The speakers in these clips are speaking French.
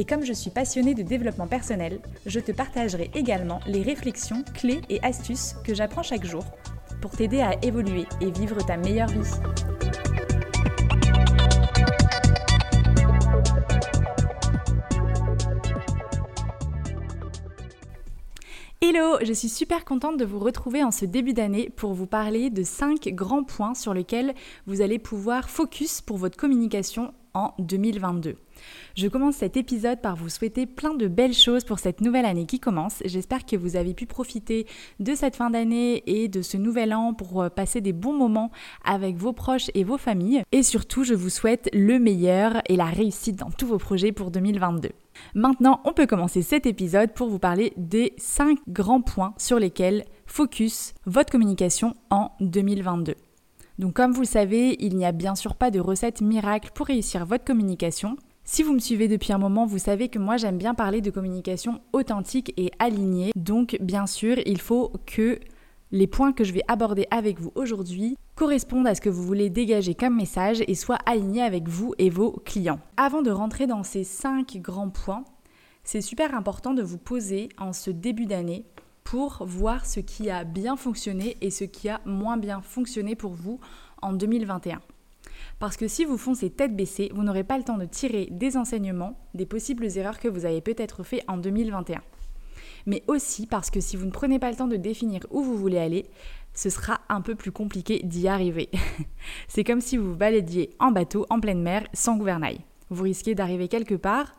Et comme je suis passionnée de développement personnel, je te partagerai également les réflexions, clés et astuces que j'apprends chaque jour pour t'aider à évoluer et vivre ta meilleure vie. Hello, je suis super contente de vous retrouver en ce début d'année pour vous parler de 5 grands points sur lesquels vous allez pouvoir focus pour votre communication en 2022. Je commence cet épisode par vous souhaiter plein de belles choses pour cette nouvelle année qui commence. J'espère que vous avez pu profiter de cette fin d'année et de ce nouvel an pour euh, passer des bons moments avec vos proches et vos familles. Et surtout, je vous souhaite le meilleur et la réussite dans tous vos projets pour 2022. Maintenant, on peut commencer cet épisode pour vous parler des 5 grands points sur lesquels focus votre communication en 2022. Donc comme vous le savez, il n'y a bien sûr pas de recette miracle pour réussir votre communication. Si vous me suivez depuis un moment, vous savez que moi j'aime bien parler de communication authentique et alignée. Donc bien sûr, il faut que les points que je vais aborder avec vous aujourd'hui correspondent à ce que vous voulez dégager comme message et soient alignés avec vous et vos clients. Avant de rentrer dans ces 5 grands points, c'est super important de vous poser en ce début d'année pour voir ce qui a bien fonctionné et ce qui a moins bien fonctionné pour vous en 2021. Parce que si vous foncez tête baissée, vous n'aurez pas le temps de tirer des enseignements des possibles erreurs que vous avez peut-être fait en 2021. Mais aussi parce que si vous ne prenez pas le temps de définir où vous voulez aller, ce sera un peu plus compliqué d'y arriver. C'est comme si vous vous baladiez en bateau en pleine mer sans gouvernail. Vous risquez d'arriver quelque part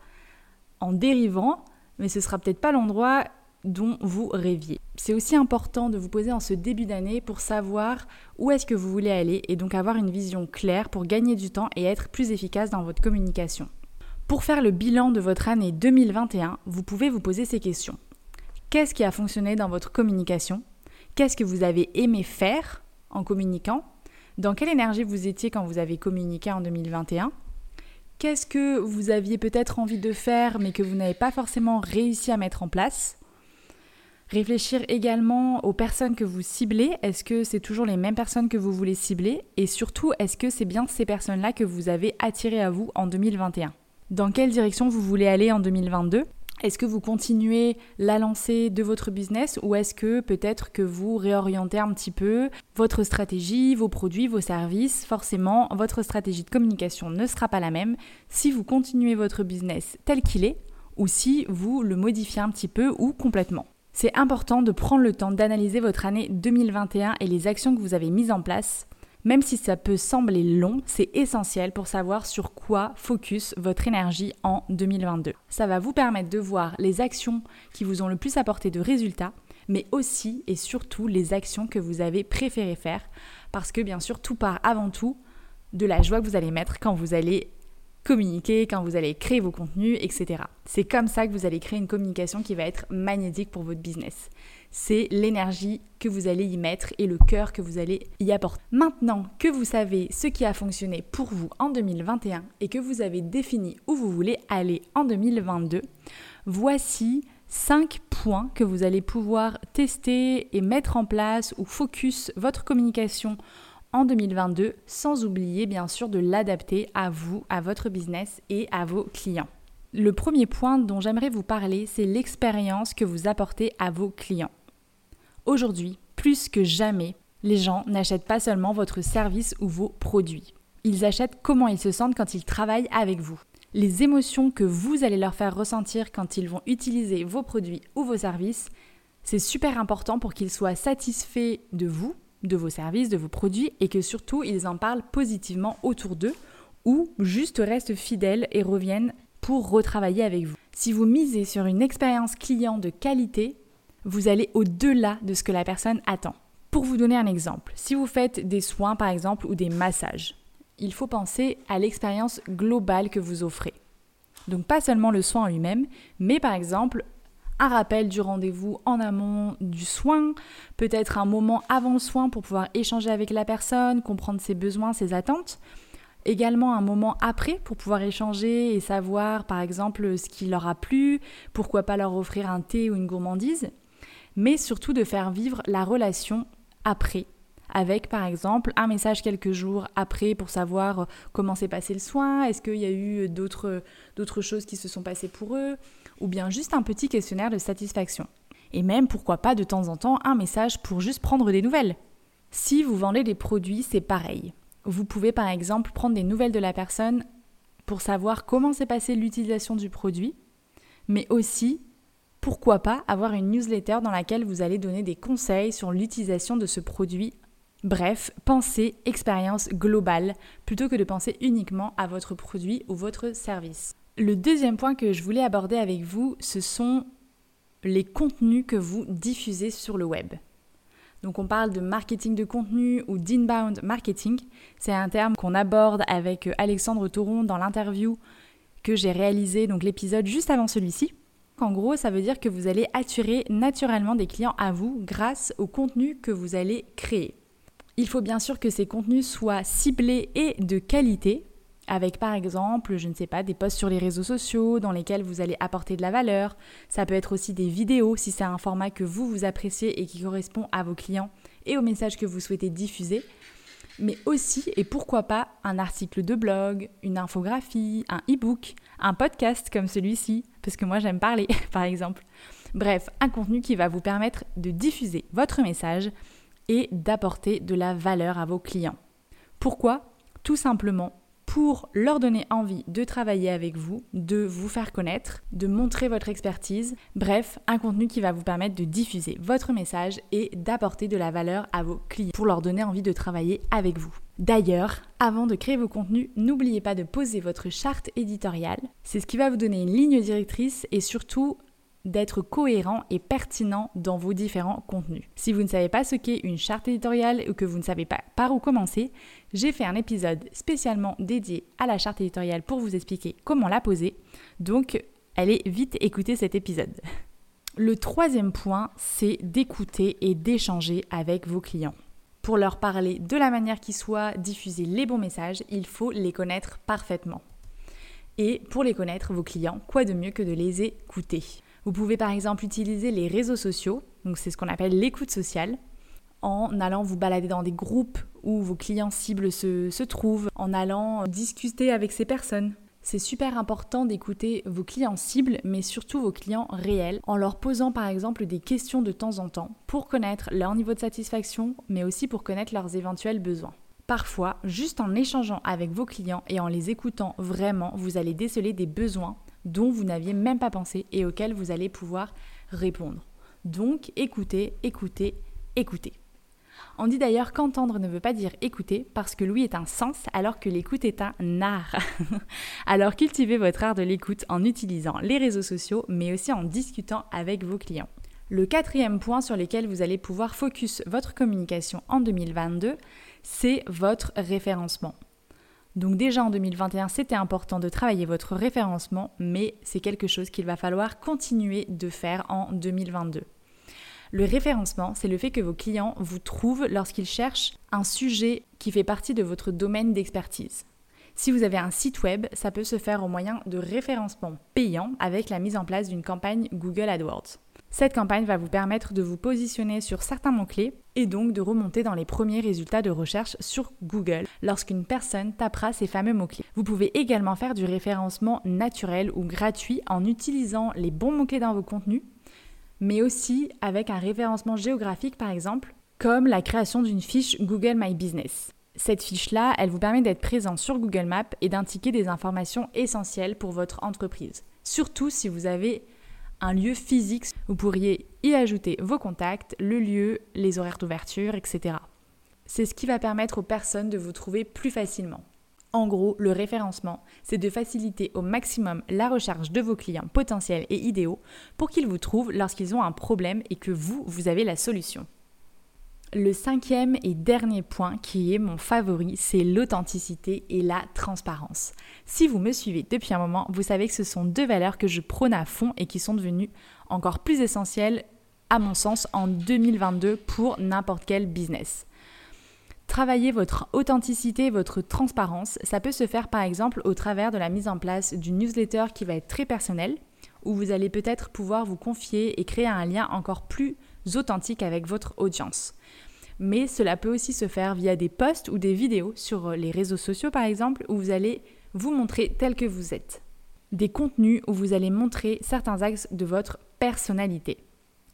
en dérivant, mais ce sera peut-être pas l'endroit dont vous rêviez. C'est aussi important de vous poser en ce début d'année pour savoir où est-ce que vous voulez aller et donc avoir une vision claire pour gagner du temps et être plus efficace dans votre communication. Pour faire le bilan de votre année 2021, vous pouvez vous poser ces questions. Qu'est-ce qui a fonctionné dans votre communication? Qu'est-ce que vous avez aimé faire en communiquant? Dans quelle énergie vous étiez quand vous avez communiqué en 2021 Qu'est-ce que vous aviez peut-être envie de faire mais que vous n'avez pas forcément réussi à mettre en place? Réfléchir également aux personnes que vous ciblez. Est-ce que c'est toujours les mêmes personnes que vous voulez cibler? Et surtout, est-ce que c'est bien ces personnes-là que vous avez attirées à vous en 2021 Dans quelle direction vous voulez aller en 2022 est-ce que vous continuez la lancée de votre business ou est-ce que peut-être que vous réorientez un petit peu votre stratégie, vos produits, vos services? Forcément, votre stratégie de communication ne sera pas la même si vous continuez votre business tel qu'il est ou si vous le modifiez un petit peu ou complètement. C'est important de prendre le temps d'analyser votre année 2021 et les actions que vous avez mises en place. Même si ça peut sembler long, c'est essentiel pour savoir sur quoi focus votre énergie en 2022. Ça va vous permettre de voir les actions qui vous ont le plus apporté de résultats, mais aussi et surtout les actions que vous avez préféré faire, parce que bien sûr tout part avant tout de la joie que vous allez mettre quand vous allez communiquer, quand vous allez créer vos contenus, etc. C'est comme ça que vous allez créer une communication qui va être magnétique pour votre business. C'est l'énergie que vous allez y mettre et le cœur que vous allez y apporter. Maintenant que vous savez ce qui a fonctionné pour vous en 2021 et que vous avez défini où vous voulez aller en 2022, voici 5 points que vous allez pouvoir tester et mettre en place ou focus votre communication en 2022, sans oublier bien sûr de l'adapter à vous, à votre business et à vos clients. Le premier point dont j'aimerais vous parler, c'est l'expérience que vous apportez à vos clients. Aujourd'hui, plus que jamais, les gens n'achètent pas seulement votre service ou vos produits. Ils achètent comment ils se sentent quand ils travaillent avec vous. Les émotions que vous allez leur faire ressentir quand ils vont utiliser vos produits ou vos services, c'est super important pour qu'ils soient satisfaits de vous de vos services, de vos produits et que surtout ils en parlent positivement autour d'eux ou juste restent fidèles et reviennent pour retravailler avec vous. Si vous misez sur une expérience client de qualité, vous allez au-delà de ce que la personne attend. Pour vous donner un exemple, si vous faites des soins par exemple ou des massages, il faut penser à l'expérience globale que vous offrez. Donc pas seulement le soin en lui-même, mais par exemple un rappel du rendez-vous en amont du soin, peut-être un moment avant le soin pour pouvoir échanger avec la personne, comprendre ses besoins, ses attentes. Également un moment après pour pouvoir échanger et savoir par exemple ce qui leur a plu, pourquoi pas leur offrir un thé ou une gourmandise, mais surtout de faire vivre la relation après avec par exemple un message quelques jours après pour savoir comment s'est passé le soin, est-ce qu'il y a eu d'autres, d'autres choses qui se sont passées pour eux, ou bien juste un petit questionnaire de satisfaction. Et même pourquoi pas de temps en temps un message pour juste prendre des nouvelles. Si vous vendez des produits, c'est pareil. Vous pouvez par exemple prendre des nouvelles de la personne pour savoir comment s'est passée l'utilisation du produit, mais aussi pourquoi pas avoir une newsletter dans laquelle vous allez donner des conseils sur l'utilisation de ce produit. Bref, pensez expérience globale plutôt que de penser uniquement à votre produit ou votre service. Le deuxième point que je voulais aborder avec vous, ce sont les contenus que vous diffusez sur le web. Donc on parle de marketing de contenu ou d'inbound marketing. C'est un terme qu'on aborde avec Alexandre Toron dans l'interview que j'ai réalisé, donc l'épisode juste avant celui-ci. En gros, ça veut dire que vous allez attirer naturellement des clients à vous grâce au contenu que vous allez créer. Il faut bien sûr que ces contenus soient ciblés et de qualité avec par exemple, je ne sais pas, des posts sur les réseaux sociaux dans lesquels vous allez apporter de la valeur. Ça peut être aussi des vidéos si c'est un format que vous vous appréciez et qui correspond à vos clients et au message que vous souhaitez diffuser. Mais aussi, et pourquoi pas, un article de blog, une infographie, un e-book, un podcast comme celui-ci, parce que moi j'aime parler par exemple. Bref, un contenu qui va vous permettre de diffuser votre message et d'apporter de la valeur à vos clients. Pourquoi? Tout simplement pour leur donner envie de travailler avec vous, de vous faire connaître, de montrer votre expertise. Bref, un contenu qui va vous permettre de diffuser votre message et d'apporter de la valeur à vos clients pour leur donner envie de travailler avec vous. D'ailleurs, avant de créer vos contenus, n'oubliez pas de poser votre charte éditoriale. C'est ce qui va vous donner une ligne directrice et surtout d'être cohérent et pertinent dans vos différents contenus. Si vous ne savez pas ce qu'est une charte éditoriale ou que vous ne savez pas par où commencer, j'ai fait un épisode spécialement dédié à la charte éditoriale pour vous expliquer comment la poser. Donc, allez vite écouter cet épisode. Le troisième point, c'est d'écouter et d'échanger avec vos clients. Pour leur parler de la manière qui soit, diffuser les bons messages, il faut les connaître parfaitement. Et pour les connaître, vos clients, quoi de mieux que de les écouter? Vous pouvez par exemple utiliser les réseaux sociaux, donc c'est ce qu'on appelle l'écoute sociale, en allant vous balader dans des groupes où vos clients cibles se, trouvent, en allant discuter avec ces personnes. C'est super important d'écouter vos clients cibles, mais surtout vos clients réels, en leur posant par exemple des questions de temps en temps pour connaître leur niveau de satisfaction, mais aussi pour connaître leurs éventuels besoins. Parfois, juste en échangeant avec vos clients et en les écoutant vraiment, vous allez déceler des besoins dont vous n'aviez même pas pensé et auxquels vous allez pouvoir répondre. Donc écoutez, écoutez, écoutez. On dit d'ailleurs qu'entendre ne veut pas dire écouter parce que l'ouïe est un sens alors que l'écoute est un art. alors cultivez votre art de l'écoute en utilisant les réseaux sociaux mais aussi en discutant avec vos clients. Le quatrième point sur lequel vous allez pouvoir focus votre communication en 2022, c'est votre référencement. Donc déjà en 2021, c'était important de travailler votre référencement, mais c'est quelque chose qu'il va falloir continuer de faire en 2022. Le référencement, c'est le fait que vos clients vous trouvent lorsqu'ils cherchent un sujet qui fait partie de votre domaine d'expertise. Si vous avez un site web, ça peut se faire au moyen de référencement payant avec la mise en place d'une campagne Google AdWords. Cette campagne va vous permettre de vous positionner sur certains mots-clés et donc de remonter dans les premiers résultats de recherche sur Google lorsqu'une personne tapera ces fameux mots-clés. Vous pouvez également faire du référencement naturel ou gratuit en utilisant les bons mots-clés dans vos contenus, mais aussi avec un référencement géographique par exemple, comme la création d'une fiche Google My Business. Cette fiche-là, elle vous permet d'être présent sur Google Maps et d'indiquer des informations essentielles pour votre entreprise. Surtout si vous avez un lieu physique. Vous pourriez y ajouter vos contacts, le lieu, les horaires d'ouverture, etc. C'est ce qui va permettre aux personnes de vous trouver plus facilement. En gros, le référencement, c'est de faciliter au maximum la recherche de vos clients potentiels et idéaux pour qu'ils vous trouvent lorsqu'ils ont un problème et que vous, vous avez la solution. Le cinquième et dernier point qui est mon favori, c'est l'authenticité et la transparence. Si vous me suivez depuis un moment, vous savez que ce sont deux valeurs que je prône à fond et qui sont devenues encore plus essentielles à mon sens en 2022 pour n'importe quel business. Travailler votre authenticité, votre transparence, ça peut se faire par exemple au travers de la mise en place d'une newsletter qui va être très personnelle, où vous allez peut-être pouvoir vous confier et créer un lien encore plus authentique avec votre audience. Mais cela peut aussi se faire via des posts ou des vidéos sur les réseaux sociaux par exemple, où vous allez vous montrer tel que vous êtes. Des contenus où vous allez montrer certains axes de votre personnalité.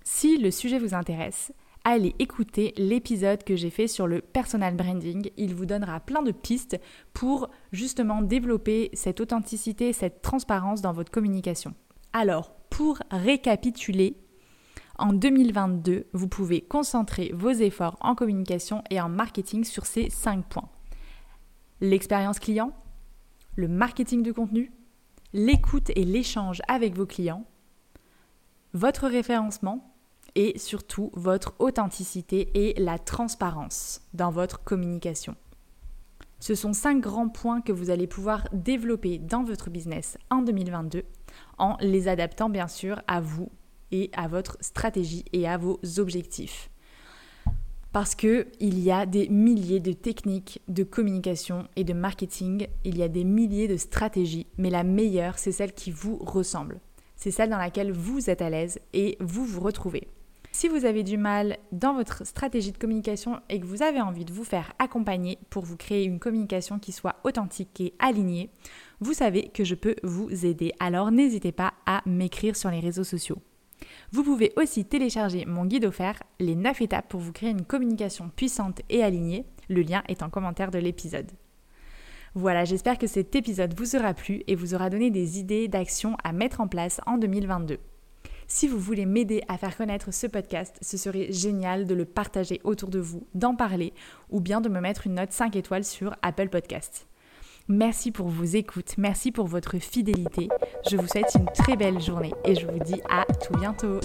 Si le sujet vous intéresse, allez écouter l'épisode que j'ai fait sur le personal branding. Il vous donnera plein de pistes pour justement développer cette authenticité, cette transparence dans votre communication. Alors, pour récapituler, en 2022, vous pouvez concentrer vos efforts en communication et en marketing sur ces 5 points. L'expérience client, le marketing de contenu, l'écoute et l'échange avec vos clients, votre référencement et surtout votre authenticité et la transparence dans votre communication. Ce sont cinq grands points que vous allez pouvoir développer dans votre business en 2022 en les adaptant bien sûr à vous et à votre stratégie et à vos objectifs. Parce que il y a des milliers de techniques de communication et de marketing, il y a des milliers de stratégies, mais la meilleure, c'est celle qui vous ressemble. C'est celle dans laquelle vous êtes à l'aise et vous vous retrouvez. Si vous avez du mal dans votre stratégie de communication et que vous avez envie de vous faire accompagner pour vous créer une communication qui soit authentique et alignée, vous savez que je peux vous aider. Alors n'hésitez pas à m'écrire sur les réseaux sociaux. Vous pouvez aussi télécharger mon guide offert, les 9 étapes pour vous créer une communication puissante et alignée. Le lien est en commentaire de l'épisode. Voilà, j'espère que cet épisode vous aura plu et vous aura donné des idées d'action à mettre en place en 2022. Si vous voulez m'aider à faire connaître ce podcast, ce serait génial de le partager autour de vous, d'en parler ou bien de me mettre une note 5 étoiles sur Apple Podcast. Merci pour vos écoutes, merci pour votre fidélité. Je vous souhaite une très belle journée et je vous dis à tout bientôt.